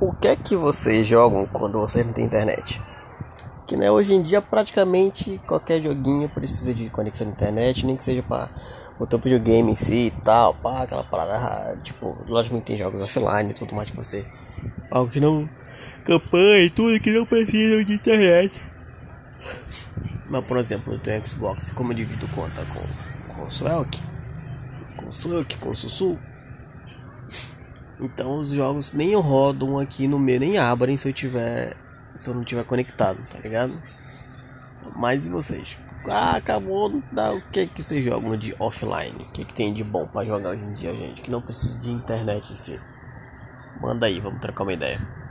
o que é que vocês jogam quando vocês não têm internet? Que né, hoje em dia praticamente qualquer joguinho precisa de conexão à internet, nem que seja para o teu videogame em si e tal, pá, aquela parada, tipo, logicamente tem jogos offline e tudo mais que você. Algo que não. campanha e tudo que não precisa de internet. Mas por exemplo, eu tenho Xbox, como eu divido conta com, com o Swelk, com o Swelk, com o Sussu. Então os jogos nem rodam aqui no meu, nem abrem se eu tiver. Se eu não tiver conectado, tá ligado? Mas e vocês? Ah, acabou. Dá, o que que vocês jogam de offline? O que, que tem de bom para jogar hoje em dia, gente? Que não precisa de internet em si. Manda aí, vamos trocar uma ideia.